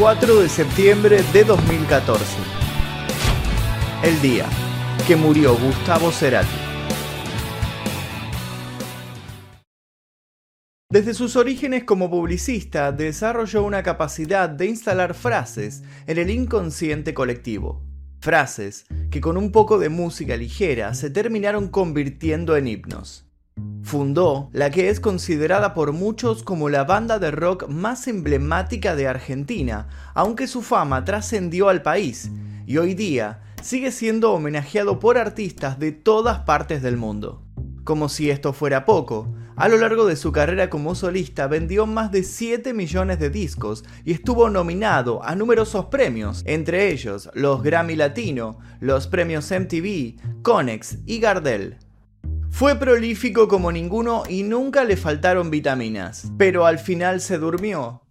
4 de septiembre de 2014. El día que murió Gustavo Cerati. Desde sus orígenes como publicista, desarrolló una capacidad de instalar frases en el inconsciente colectivo. Frases que con un poco de música ligera se terminaron convirtiendo en himnos. Fundó la que es considerada por muchos como la banda de rock más emblemática de Argentina, aunque su fama trascendió al país y hoy día sigue siendo homenajeado por artistas de todas partes del mundo. Como si esto fuera poco, a lo largo de su carrera como solista vendió más de 7 millones de discos y estuvo nominado a numerosos premios, entre ellos los Grammy Latino, los premios MTV, Conex y Gardel. Fue prolífico como ninguno y nunca le faltaron vitaminas, pero al final se durmió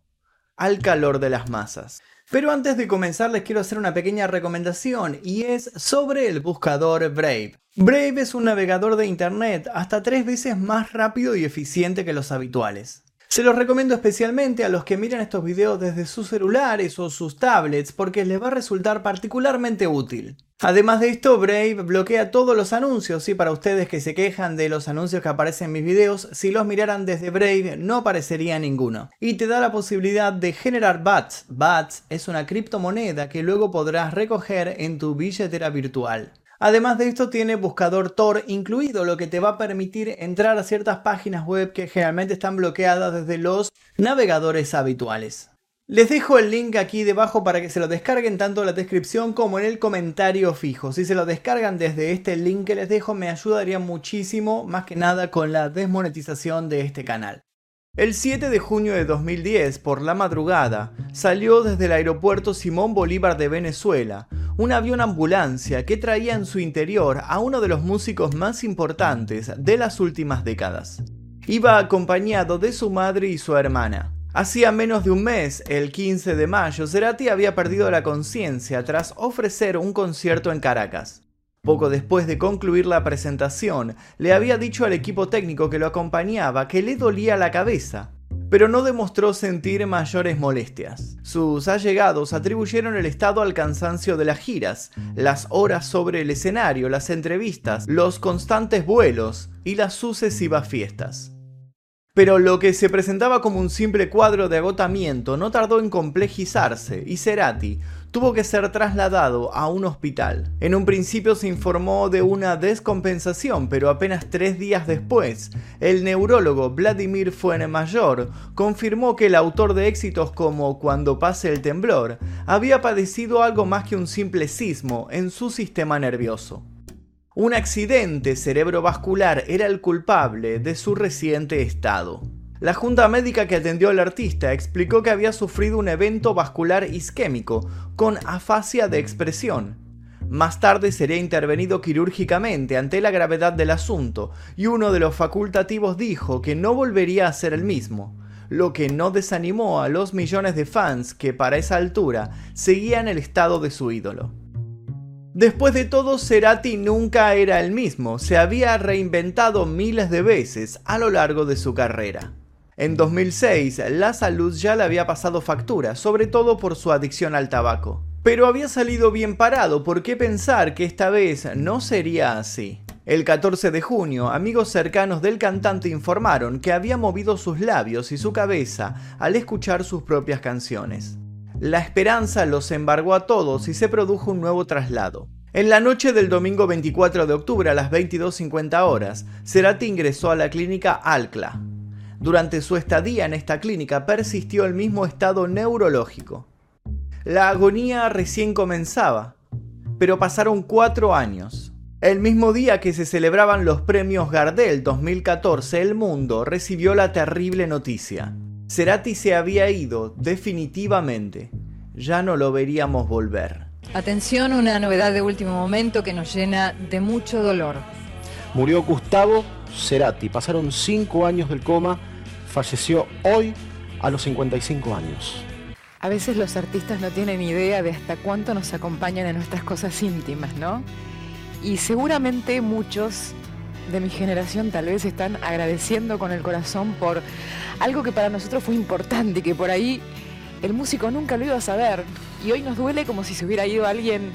al calor de las masas. Pero antes de comenzar les quiero hacer una pequeña recomendación y es sobre el buscador Brave. Brave es un navegador de internet hasta tres veces más rápido y eficiente que los habituales. Se los recomiendo especialmente a los que miran estos videos desde sus celulares o sus tablets porque les va a resultar particularmente útil. Además de esto, Brave bloquea todos los anuncios y para ustedes que se quejan de los anuncios que aparecen en mis videos, si los miraran desde Brave no aparecería ninguno. Y te da la posibilidad de generar BATS. BATS es una criptomoneda que luego podrás recoger en tu billetera virtual. Además de esto tiene buscador Tor incluido, lo que te va a permitir entrar a ciertas páginas web que generalmente están bloqueadas desde los navegadores habituales. Les dejo el link aquí debajo para que se lo descarguen tanto en la descripción como en el comentario fijo. Si se lo descargan desde este link que les dejo me ayudaría muchísimo, más que nada con la desmonetización de este canal. El 7 de junio de 2010, por la madrugada, salió desde el aeropuerto Simón Bolívar de Venezuela un avión ambulancia que traía en su interior a uno de los músicos más importantes de las últimas décadas. Iba acompañado de su madre y su hermana. Hacía menos de un mes, el 15 de mayo, Cerati había perdido la conciencia tras ofrecer un concierto en Caracas. Poco después de concluir la presentación, le había dicho al equipo técnico que lo acompañaba que le dolía la cabeza, pero no demostró sentir mayores molestias. Sus allegados atribuyeron el estado al cansancio de las giras, las horas sobre el escenario, las entrevistas, los constantes vuelos y las sucesivas fiestas. Pero lo que se presentaba como un simple cuadro de agotamiento no tardó en complejizarse y Cerati tuvo que ser trasladado a un hospital. En un principio se informó de una descompensación, pero apenas tres días después, el neurólogo Vladimir Fuenmayor confirmó que el autor de éxitos como Cuando pase el temblor había padecido algo más que un simple sismo en su sistema nervioso. Un accidente cerebrovascular era el culpable de su reciente estado. La junta médica que atendió al artista explicó que había sufrido un evento vascular isquémico con afasia de expresión. Más tarde sería intervenido quirúrgicamente ante la gravedad del asunto y uno de los facultativos dijo que no volvería a ser el mismo, lo que no desanimó a los millones de fans que para esa altura seguían el estado de su ídolo. Después de todo, Cerati nunca era el mismo, se había reinventado miles de veces a lo largo de su carrera. En 2006, la salud ya le había pasado factura, sobre todo por su adicción al tabaco. Pero había salido bien parado, ¿por qué pensar que esta vez no sería así? El 14 de junio, amigos cercanos del cantante informaron que había movido sus labios y su cabeza al escuchar sus propias canciones. La esperanza los embargó a todos y se produjo un nuevo traslado. En la noche del domingo 24 de octubre a las 22.50 horas, Cerati ingresó a la clínica Alcla, durante su estadía en esta clínica persistió el mismo estado neurológico. La agonía recién comenzaba, pero pasaron cuatro años. El mismo día que se celebraban los premios Gardel 2014, el mundo recibió la terrible noticia. Cerati se había ido definitivamente. Ya no lo veríamos volver. Atención, una novedad de último momento que nos llena de mucho dolor. Murió Gustavo Cerati. Pasaron cinco años del coma falleció hoy a los 55 años. A veces los artistas no tienen idea de hasta cuánto nos acompañan en nuestras cosas íntimas, ¿no? Y seguramente muchos de mi generación tal vez están agradeciendo con el corazón por algo que para nosotros fue importante y que por ahí el músico nunca lo iba a saber y hoy nos duele como si se hubiera ido alguien,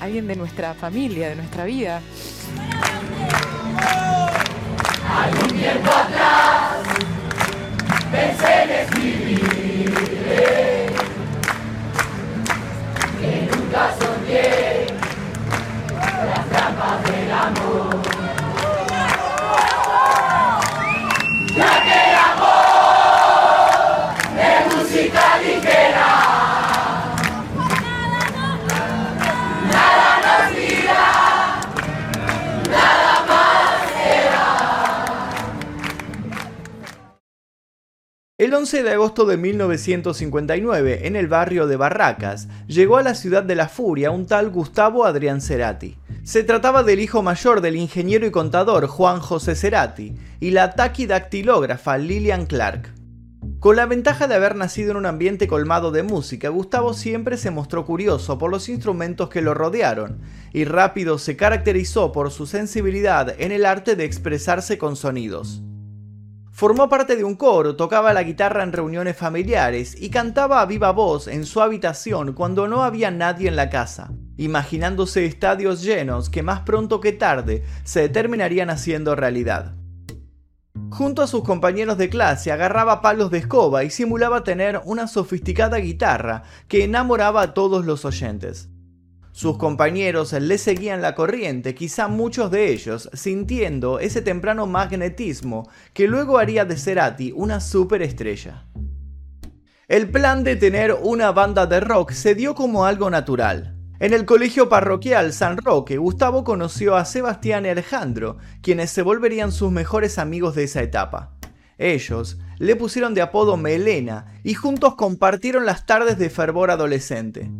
alguien de nuestra familia, de nuestra vida. Pensé en escribir que nunca soñé las trampas del amor. El 11 de agosto de 1959, en el barrio de Barracas, llegó a la ciudad de la furia un tal Gustavo Adrián Cerati. Se trataba del hijo mayor del ingeniero y contador Juan José Cerati y la taquidactilógrafa Lillian Clark. Con la ventaja de haber nacido en un ambiente colmado de música, Gustavo siempre se mostró curioso por los instrumentos que lo rodearon y rápido se caracterizó por su sensibilidad en el arte de expresarse con sonidos. Formó parte de un coro, tocaba la guitarra en reuniones familiares y cantaba a viva voz en su habitación cuando no había nadie en la casa, imaginándose estadios llenos que más pronto que tarde se terminarían haciendo realidad. Junto a sus compañeros de clase agarraba palos de escoba y simulaba tener una sofisticada guitarra que enamoraba a todos los oyentes. Sus compañeros le seguían la corriente, quizá muchos de ellos sintiendo ese temprano magnetismo que luego haría de Cerati una superestrella. El plan de tener una banda de rock se dio como algo natural. En el colegio parroquial San Roque, Gustavo conoció a Sebastián y Alejandro, quienes se volverían sus mejores amigos de esa etapa. Ellos le pusieron de apodo Melena y juntos compartieron las tardes de fervor adolescente.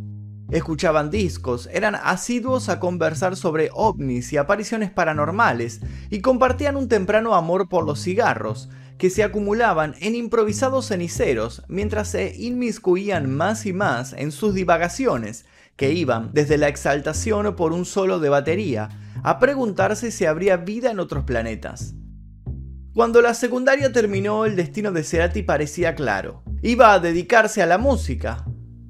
Escuchaban discos, eran asiduos a conversar sobre ovnis y apariciones paranormales y compartían un temprano amor por los cigarros, que se acumulaban en improvisados ceniceros mientras se inmiscuían más y más en sus divagaciones, que iban desde la exaltación por un solo de batería a preguntarse si habría vida en otros planetas. Cuando la secundaria terminó, el destino de Cerati parecía claro. Iba a dedicarse a la música.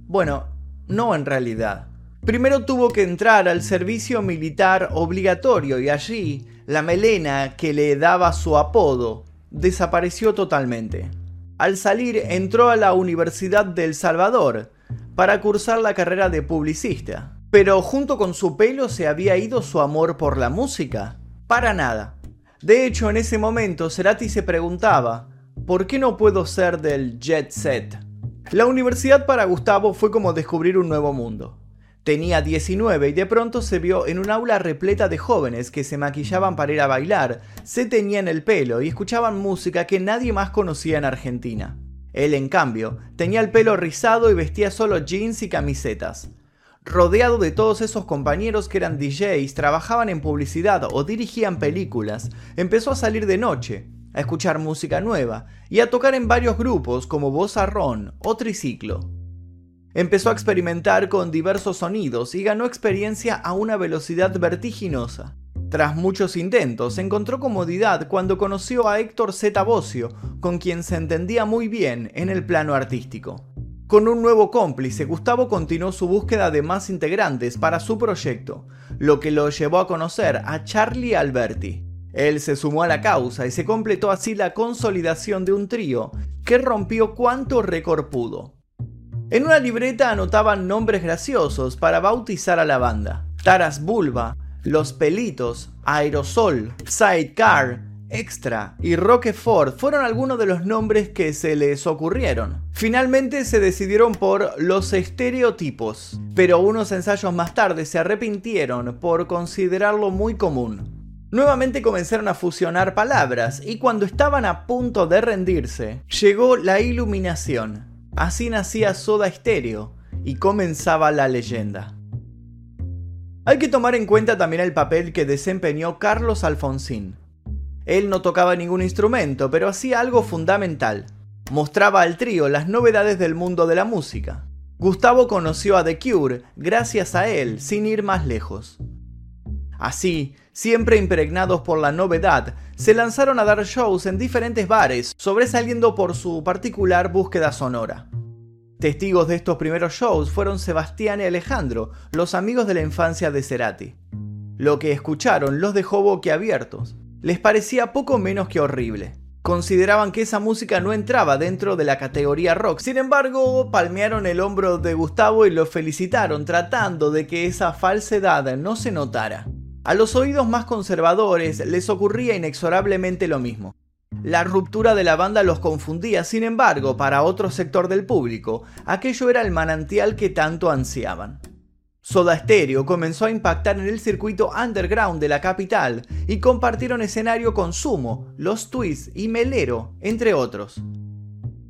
Bueno, no en realidad. Primero tuvo que entrar al servicio militar obligatorio y allí la melena que le daba su apodo desapareció totalmente. Al salir entró a la Universidad del Salvador para cursar la carrera de publicista. Pero junto con su pelo se había ido su amor por la música. Para nada. De hecho, en ese momento Cerati se preguntaba, ¿por qué no puedo ser del jet set? La universidad para Gustavo fue como descubrir un nuevo mundo. Tenía 19 y de pronto se vio en un aula repleta de jóvenes que se maquillaban para ir a bailar, se teñían el pelo y escuchaban música que nadie más conocía en Argentina. Él, en cambio, tenía el pelo rizado y vestía solo jeans y camisetas. Rodeado de todos esos compañeros que eran DJs, trabajaban en publicidad o dirigían películas, empezó a salir de noche, a escuchar música nueva y a tocar en varios grupos como Ron o Triciclo. Empezó a experimentar con diversos sonidos y ganó experiencia a una velocidad vertiginosa. Tras muchos intentos, encontró comodidad cuando conoció a Héctor Z. Bocio, con quien se entendía muy bien en el plano artístico. Con un nuevo cómplice, Gustavo continuó su búsqueda de más integrantes para su proyecto, lo que lo llevó a conocer a Charlie Alberti. Él se sumó a la causa y se completó así la consolidación de un trío que rompió cuanto récord pudo. En una libreta anotaban nombres graciosos para bautizar a la banda. Taras Bulba, Los Pelitos, Aerosol, Sidecar, Extra y Roquefort fueron algunos de los nombres que se les ocurrieron. Finalmente se decidieron por los estereotipos, pero unos ensayos más tarde se arrepintieron por considerarlo muy común. Nuevamente comenzaron a fusionar palabras y cuando estaban a punto de rendirse, llegó la iluminación. Así nacía Soda Stereo y comenzaba la leyenda. Hay que tomar en cuenta también el papel que desempeñó Carlos Alfonsín. Él no tocaba ningún instrumento, pero hacía algo fundamental. Mostraba al trío las novedades del mundo de la música. Gustavo conoció a The Cure gracias a él, sin ir más lejos. Así, siempre impregnados por la novedad, se lanzaron a dar shows en diferentes bares, sobresaliendo por su particular búsqueda sonora. Testigos de estos primeros shows fueron Sebastián y Alejandro, los amigos de la infancia de Cerati. Lo que escucharon los dejó boquiabiertos. Les parecía poco menos que horrible. Consideraban que esa música no entraba dentro de la categoría rock. Sin embargo, palmearon el hombro de Gustavo y lo felicitaron, tratando de que esa falsedad no se notara. A los oídos más conservadores les ocurría inexorablemente lo mismo. La ruptura de la banda los confundía, sin embargo, para otro sector del público, aquello era el manantial que tanto ansiaban. Soda Stereo comenzó a impactar en el circuito underground de la capital y compartieron escenario con Sumo, Los Twists y Melero, entre otros.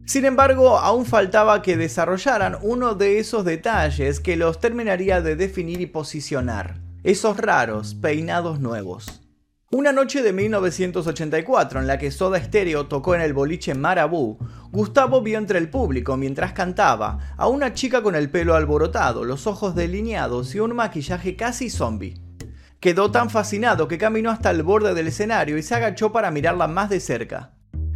Sin embargo, aún faltaba que desarrollaran uno de esos detalles que los terminaría de definir y posicionar, esos raros peinados nuevos. Una noche de 1984 en la que Soda Stereo tocó en el boliche Marabú, Gustavo vio entre el público mientras cantaba a una chica con el pelo alborotado, los ojos delineados y un maquillaje casi zombie. Quedó tan fascinado que caminó hasta el borde del escenario y se agachó para mirarla más de cerca.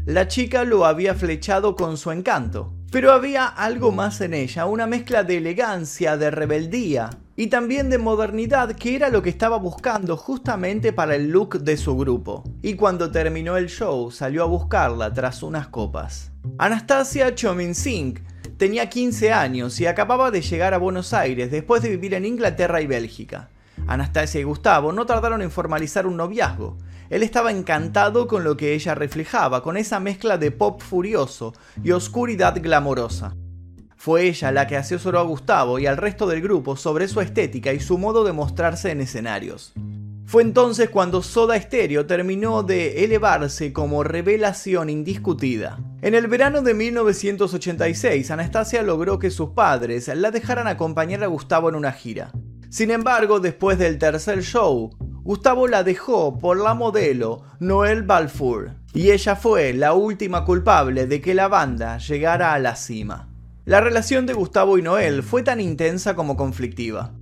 La chica lo había flechado con su encanto, pero había algo más en ella, una mezcla de elegancia, de rebeldía, y también de modernidad que era lo que estaba buscando justamente para el look de su grupo. Y cuando terminó el show salió a buscarla tras unas copas. Anastasia Chomin-Singh tenía 15 años y acababa de llegar a Buenos Aires después de vivir en Inglaterra y Bélgica. Anastasia y Gustavo no tardaron en formalizar un noviazgo. Él estaba encantado con lo que ella reflejaba, con esa mezcla de pop furioso y oscuridad glamorosa. Fue ella la que asesoró a Gustavo y al resto del grupo sobre su estética y su modo de mostrarse en escenarios. Fue entonces cuando Soda Stereo terminó de elevarse como revelación indiscutida. En el verano de 1986, Anastasia logró que sus padres la dejaran acompañar a Gustavo en una gira. Sin embargo, después del tercer show, Gustavo la dejó por la modelo Noel Balfour, y ella fue la última culpable de que la banda llegara a la cima. La relación de Gustavo y Noel fue tan intensa como conflictiva.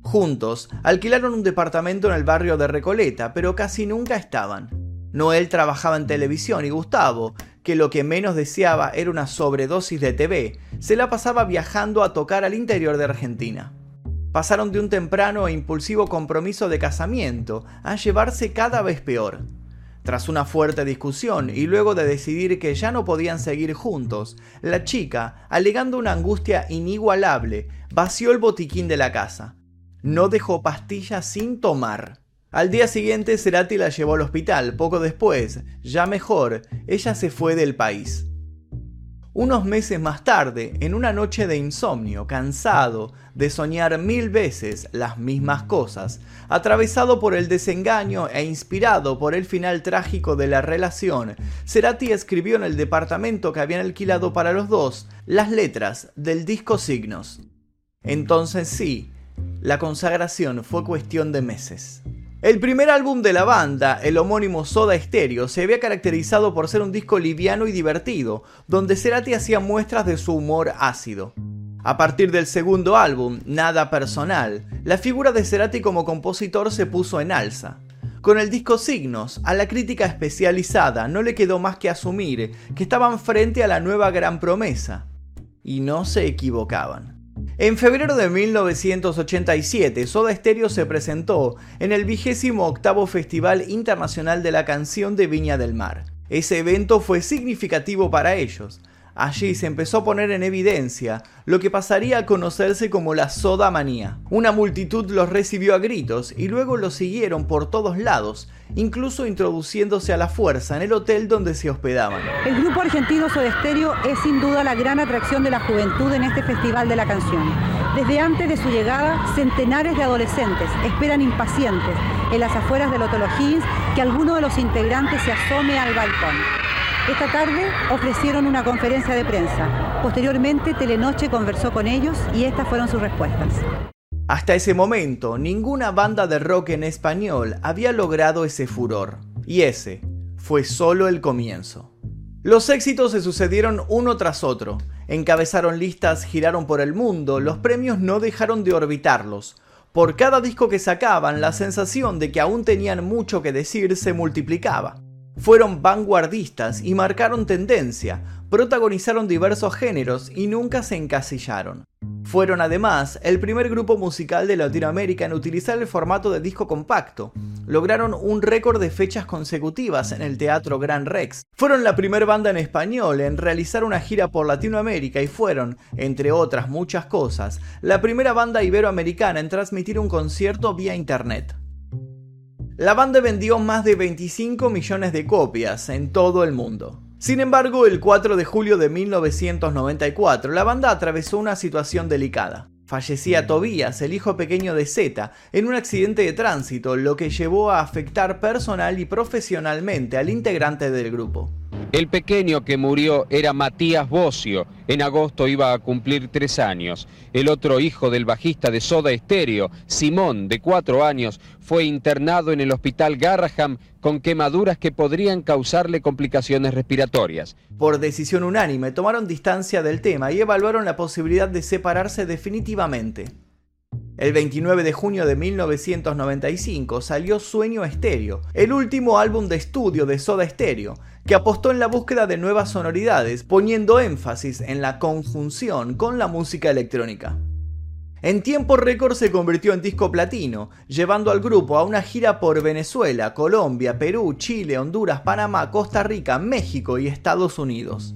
Juntos, alquilaron un departamento en el barrio de Recoleta, pero casi nunca estaban. Noel trabajaba en televisión y Gustavo, que lo que menos deseaba era una sobredosis de TV, se la pasaba viajando a tocar al interior de Argentina. Pasaron de un temprano e impulsivo compromiso de casamiento a llevarse cada vez peor. Tras una fuerte discusión y luego de decidir que ya no podían seguir juntos, la chica, alegando una angustia inigualable, vació el botiquín de la casa. No dejó pastillas sin tomar. Al día siguiente Cerati la llevó al hospital. Poco después, ya mejor, ella se fue del país. Unos meses más tarde, en una noche de insomnio, cansado de soñar mil veces las mismas cosas, atravesado por el desengaño e inspirado por el final trágico de la relación, Cerati escribió en el departamento que habían alquilado para los dos las letras del disco Signos. Entonces sí, la consagración fue cuestión de meses. El primer álbum de la banda, el homónimo Soda Stereo, se había caracterizado por ser un disco liviano y divertido, donde Cerati hacía muestras de su humor ácido. A partir del segundo álbum, Nada Personal, la figura de Cerati como compositor se puso en alza. Con el disco Signos, a la crítica especializada no le quedó más que asumir que estaban frente a la nueva gran promesa. Y no se equivocaban. En febrero de 1987, Soda Stereo se presentó en el vigésimo octavo Festival Internacional de la Canción de Viña del Mar. Ese evento fue significativo para ellos, Allí se empezó a poner en evidencia lo que pasaría a conocerse como la soda manía. Una multitud los recibió a gritos y luego los siguieron por todos lados, incluso introduciéndose a la fuerza en el hotel donde se hospedaban. El grupo argentino Soda es sin duda la gran atracción de la juventud en este festival de la canción. Desde antes de su llegada, centenares de adolescentes esperan impacientes en las afueras del Hotel que alguno de los integrantes se asome al balcón. Esta tarde ofrecieron una conferencia de prensa. Posteriormente, Telenoche conversó con ellos y estas fueron sus respuestas. Hasta ese momento, ninguna banda de rock en español había logrado ese furor. Y ese fue solo el comienzo. Los éxitos se sucedieron uno tras otro. Encabezaron listas, giraron por el mundo, los premios no dejaron de orbitarlos. Por cada disco que sacaban, la sensación de que aún tenían mucho que decir se multiplicaba fueron vanguardistas y marcaron tendencia, protagonizaron diversos géneros y nunca se encasillaron. Fueron además el primer grupo musical de Latinoamérica en utilizar el formato de disco compacto. Lograron un récord de fechas consecutivas en el Teatro Gran Rex. Fueron la primera banda en español en realizar una gira por Latinoamérica y fueron, entre otras muchas cosas, la primera banda iberoamericana en transmitir un concierto vía internet. La banda vendió más de 25 millones de copias en todo el mundo. Sin embargo, el 4 de julio de 1994, la banda atravesó una situación delicada. Fallecía Tobías, el hijo pequeño de Z, en un accidente de tránsito, lo que llevó a afectar personal y profesionalmente al integrante del grupo. El pequeño que murió era Matías Bocio. En agosto iba a cumplir tres años. El otro hijo del bajista de Soda Stereo, Simón, de cuatro años, fue internado en el hospital Garraham con quemaduras que podrían causarle complicaciones respiratorias. Por decisión unánime, tomaron distancia del tema y evaluaron la posibilidad de separarse definitivamente. El 29 de junio de 1995 salió Sueño Estéreo, el último álbum de estudio de Soda Stereo, que apostó en la búsqueda de nuevas sonoridades, poniendo énfasis en la conjunción con la música electrónica. En tiempo récord se convirtió en disco platino, llevando al grupo a una gira por Venezuela, Colombia, Perú, Chile, Honduras, Panamá, Costa Rica, México y Estados Unidos.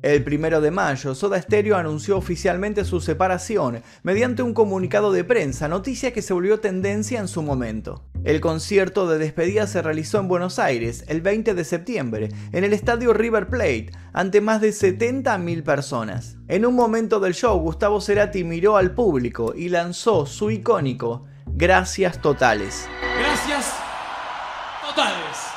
El primero de mayo, Soda Stereo anunció oficialmente su separación mediante un comunicado de prensa, noticia que se volvió tendencia en su momento. El concierto de despedida se realizó en Buenos Aires el 20 de septiembre, en el estadio River Plate, ante más de 70.000 personas. En un momento del show, Gustavo Cerati miró al público y lanzó su icónico Gracias Totales. Gracias Totales.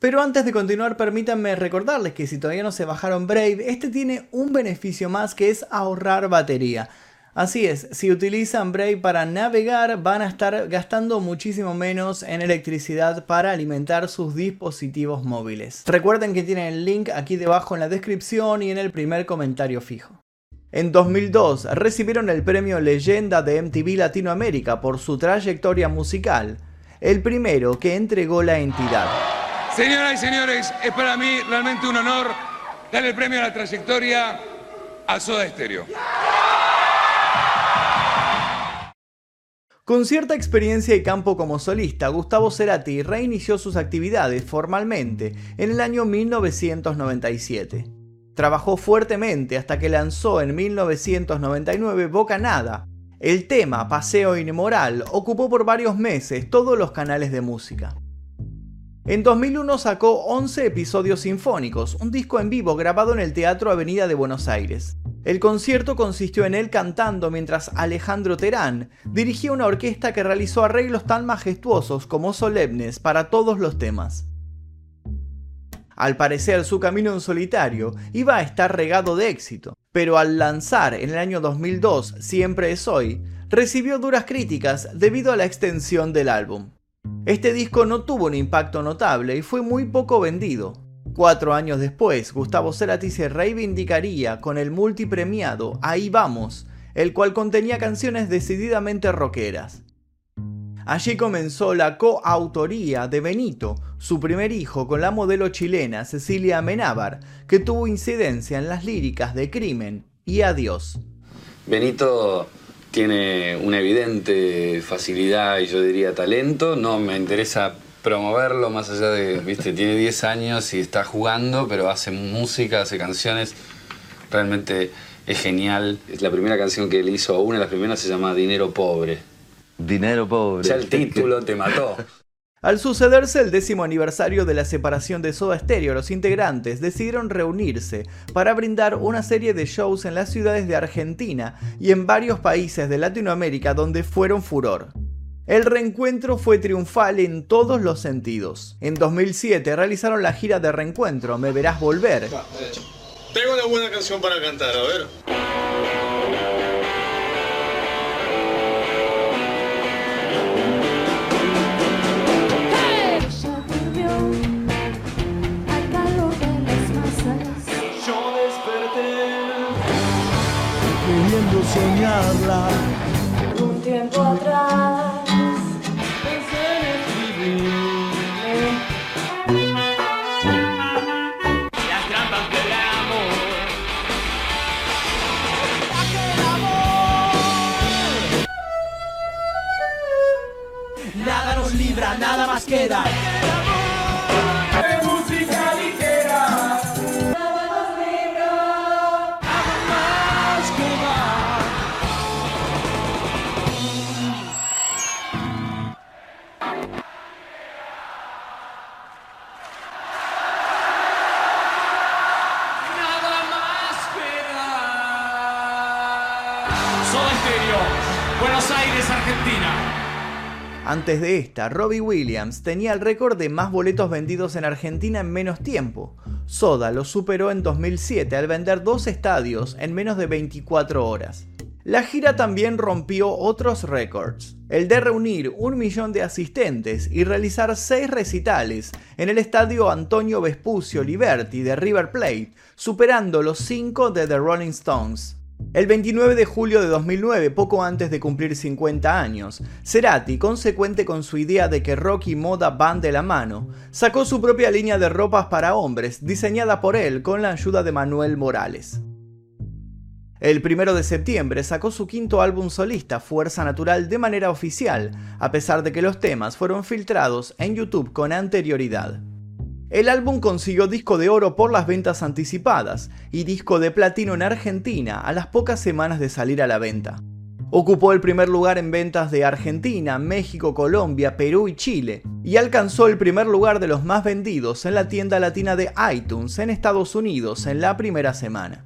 Pero antes de continuar, permítanme recordarles que si todavía no se bajaron Brave, este tiene un beneficio más que es ahorrar batería. Así es, si utilizan Brave para navegar van a estar gastando muchísimo menos en electricidad para alimentar sus dispositivos móviles. Recuerden que tienen el link aquí debajo en la descripción y en el primer comentario fijo. En 2002 recibieron el premio Leyenda de MTV Latinoamérica por su trayectoria musical, el primero que entregó la entidad. Señoras y señores, es para mí realmente un honor darle el premio a la trayectoria a Soda Stereo. Con cierta experiencia y campo como solista, Gustavo Cerati reinició sus actividades formalmente en el año 1997. Trabajó fuertemente hasta que lanzó en 1999 Boca Nada. El tema Paseo Inmoral ocupó por varios meses todos los canales de música. En 2001 sacó 11 episodios sinfónicos, un disco en vivo grabado en el Teatro Avenida de Buenos Aires. El concierto consistió en él cantando mientras Alejandro Terán dirigía una orquesta que realizó arreglos tan majestuosos como solemnes para todos los temas. Al parecer su camino en solitario iba a estar regado de éxito, pero al lanzar en el año 2002 Siempre es hoy, recibió duras críticas debido a la extensión del álbum. Este disco no tuvo un impacto notable y fue muy poco vendido. Cuatro años después, Gustavo Cerati se reivindicaría con el multipremiado Ahí Vamos, el cual contenía canciones decididamente rockeras. Allí comenzó la coautoría de Benito, su primer hijo, con la modelo chilena Cecilia Amenábar, que tuvo incidencia en las líricas de Crimen y Adiós. Benito tiene una evidente facilidad y yo diría talento. No me interesa promoverlo más allá de, viste, tiene 10 años y está jugando, pero hace música, hace canciones. Realmente es genial. Es la primera canción que él hizo, una de las primeras se llama Dinero Pobre. Dinero Pobre. Ya el título te mató. Al sucederse el décimo aniversario de la separación de Soda Stereo, los integrantes decidieron reunirse para brindar una serie de shows en las ciudades de Argentina y en varios países de Latinoamérica donde fueron furor. El reencuentro fue triunfal en todos los sentidos. En 2007 realizaron la gira de reencuentro Me Verás Volver. Tengo una buena canción para cantar, a ver. Un Antes de esta, Robbie Williams tenía el récord de más boletos vendidos en Argentina en menos tiempo. Soda lo superó en 2007 al vender dos estadios en menos de 24 horas. La gira también rompió otros récords, el de reunir un millón de asistentes y realizar seis recitales en el estadio Antonio Vespucio Liberty de River Plate, superando los cinco de The Rolling Stones. El 29 de julio de 2009, poco antes de cumplir 50 años, Cerati, consecuente con su idea de que rock y moda van de la mano, sacó su propia línea de ropas para hombres, diseñada por él con la ayuda de Manuel Morales. El 1 de septiembre sacó su quinto álbum solista, Fuerza Natural, de manera oficial, a pesar de que los temas fueron filtrados en YouTube con anterioridad. El álbum consiguió disco de oro por las ventas anticipadas y disco de platino en Argentina a las pocas semanas de salir a la venta. Ocupó el primer lugar en ventas de Argentina, México, Colombia, Perú y Chile, y alcanzó el primer lugar de los más vendidos en la tienda latina de iTunes en Estados Unidos en la primera semana.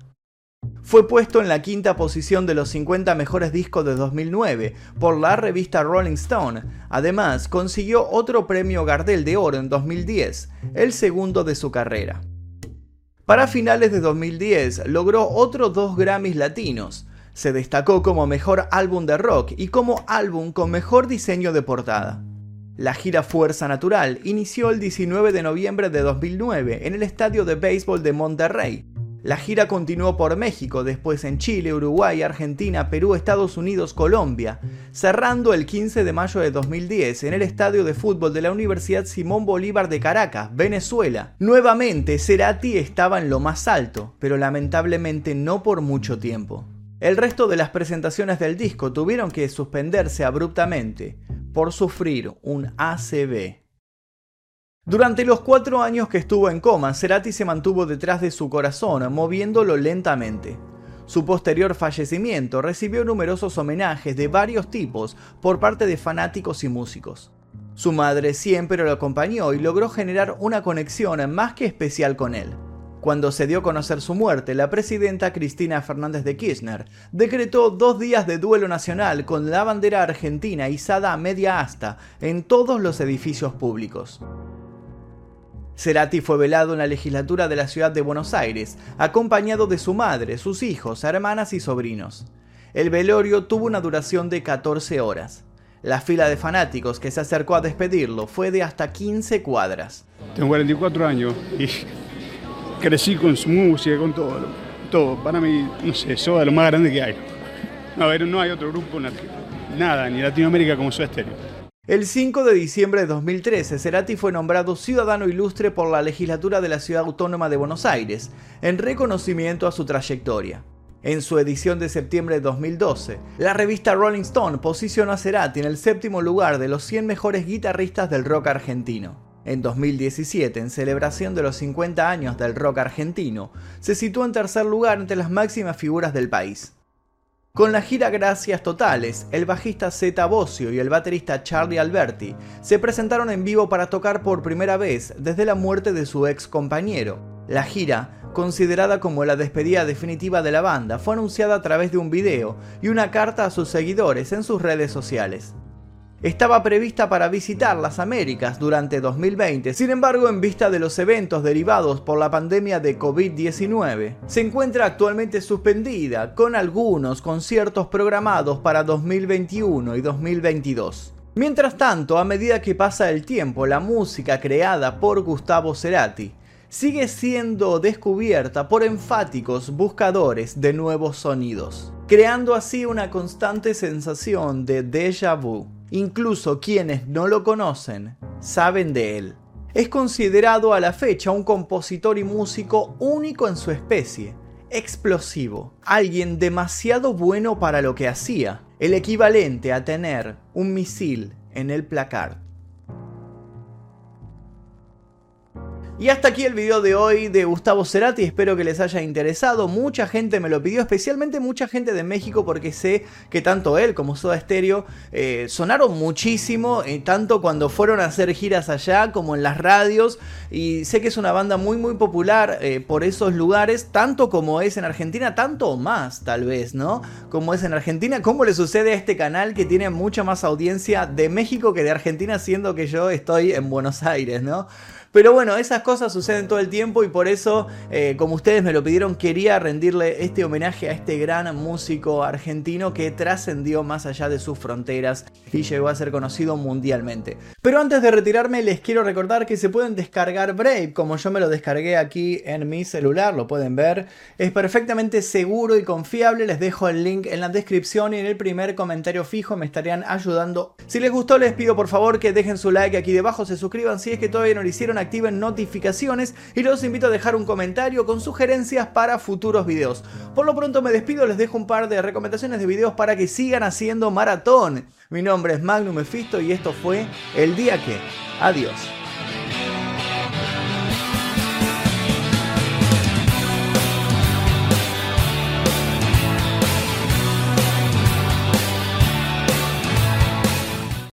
Fue puesto en la quinta posición de los 50 mejores discos de 2009 por la revista Rolling Stone. Además, consiguió otro premio Gardel de Oro en 2010, el segundo de su carrera. Para finales de 2010 logró otros dos Grammys latinos. Se destacó como mejor álbum de rock y como álbum con mejor diseño de portada. La gira Fuerza Natural inició el 19 de noviembre de 2009 en el estadio de béisbol de Monterrey, la gira continuó por México, después en Chile, Uruguay, Argentina, Perú, Estados Unidos, Colombia, cerrando el 15 de mayo de 2010 en el estadio de fútbol de la Universidad Simón Bolívar de Caracas, Venezuela. Nuevamente, Cerati estaba en lo más alto, pero lamentablemente no por mucho tiempo. El resto de las presentaciones del disco tuvieron que suspenderse abruptamente por sufrir un ACV. Durante los cuatro años que estuvo en coma, Cerati se mantuvo detrás de su corazón, moviéndolo lentamente. Su posterior fallecimiento recibió numerosos homenajes de varios tipos por parte de fanáticos y músicos. Su madre siempre lo acompañó y logró generar una conexión más que especial con él. Cuando se dio a conocer su muerte, la presidenta Cristina Fernández de Kirchner decretó dos días de duelo nacional con la bandera argentina izada a media asta en todos los edificios públicos. Cerati fue velado en la legislatura de la ciudad de Buenos Aires, acompañado de su madre, sus hijos, hermanas y sobrinos. El velorio tuvo una duración de 14 horas. La fila de fanáticos que se acercó a despedirlo fue de hasta 15 cuadras. Tengo 44 años y crecí con su música, con todo. Todo. Para mí, no sé, eso es lo más grande que hay. A ver, no hay otro grupo, nada, ni Latinoamérica como su estéreo. El 5 de diciembre de 2013, Cerati fue nombrado ciudadano ilustre por la legislatura de la Ciudad Autónoma de Buenos Aires, en reconocimiento a su trayectoria. En su edición de septiembre de 2012, la revista Rolling Stone posicionó a Cerati en el séptimo lugar de los 100 mejores guitarristas del rock argentino. En 2017, en celebración de los 50 años del rock argentino, se situó en tercer lugar entre las máximas figuras del país. Con la gira Gracias Totales, el bajista Zeta Bocio y el baterista Charlie Alberti se presentaron en vivo para tocar por primera vez desde la muerte de su ex compañero. La gira, considerada como la despedida definitiva de la banda, fue anunciada a través de un video y una carta a sus seguidores en sus redes sociales estaba prevista para visitar las Américas durante 2020. Sin embargo, en vista de los eventos derivados por la pandemia de COVID-19, se encuentra actualmente suspendida con algunos conciertos programados para 2021 y 2022. Mientras tanto, a medida que pasa el tiempo, la música creada por Gustavo Cerati sigue siendo descubierta por enfáticos buscadores de nuevos sonidos, creando así una constante sensación de déjà vu. Incluso quienes no lo conocen saben de él. Es considerado a la fecha un compositor y músico único en su especie, explosivo, alguien demasiado bueno para lo que hacía, el equivalente a tener un misil en el placard. Y hasta aquí el video de hoy de Gustavo Cerati, espero que les haya interesado, mucha gente me lo pidió, especialmente mucha gente de México porque sé que tanto él como Soda Stereo eh, sonaron muchísimo, eh, tanto cuando fueron a hacer giras allá como en las radios, y sé que es una banda muy muy popular eh, por esos lugares, tanto como es en Argentina, tanto o más tal vez, ¿no? Como es en Argentina, ¿cómo le sucede a este canal que tiene mucha más audiencia de México que de Argentina, siendo que yo estoy en Buenos Aires, ¿no? Pero bueno, esas cosas suceden todo el tiempo y por eso, eh, como ustedes me lo pidieron, quería rendirle este homenaje a este gran músico argentino que trascendió más allá de sus fronteras y llegó a ser conocido mundialmente. Pero antes de retirarme, les quiero recordar que se pueden descargar Brave, como yo me lo descargué aquí en mi celular, lo pueden ver. Es perfectamente seguro y confiable, les dejo el link en la descripción y en el primer comentario fijo, me estarían ayudando. Si les gustó, les pido por favor que dejen su like aquí debajo, se suscriban si es que todavía no lo hicieron activen notificaciones y los invito a dejar un comentario con sugerencias para futuros videos. Por lo pronto me despido, les dejo un par de recomendaciones de videos para que sigan haciendo maratón. Mi nombre es Magnum Mephisto y esto fue El Día Que. Adiós.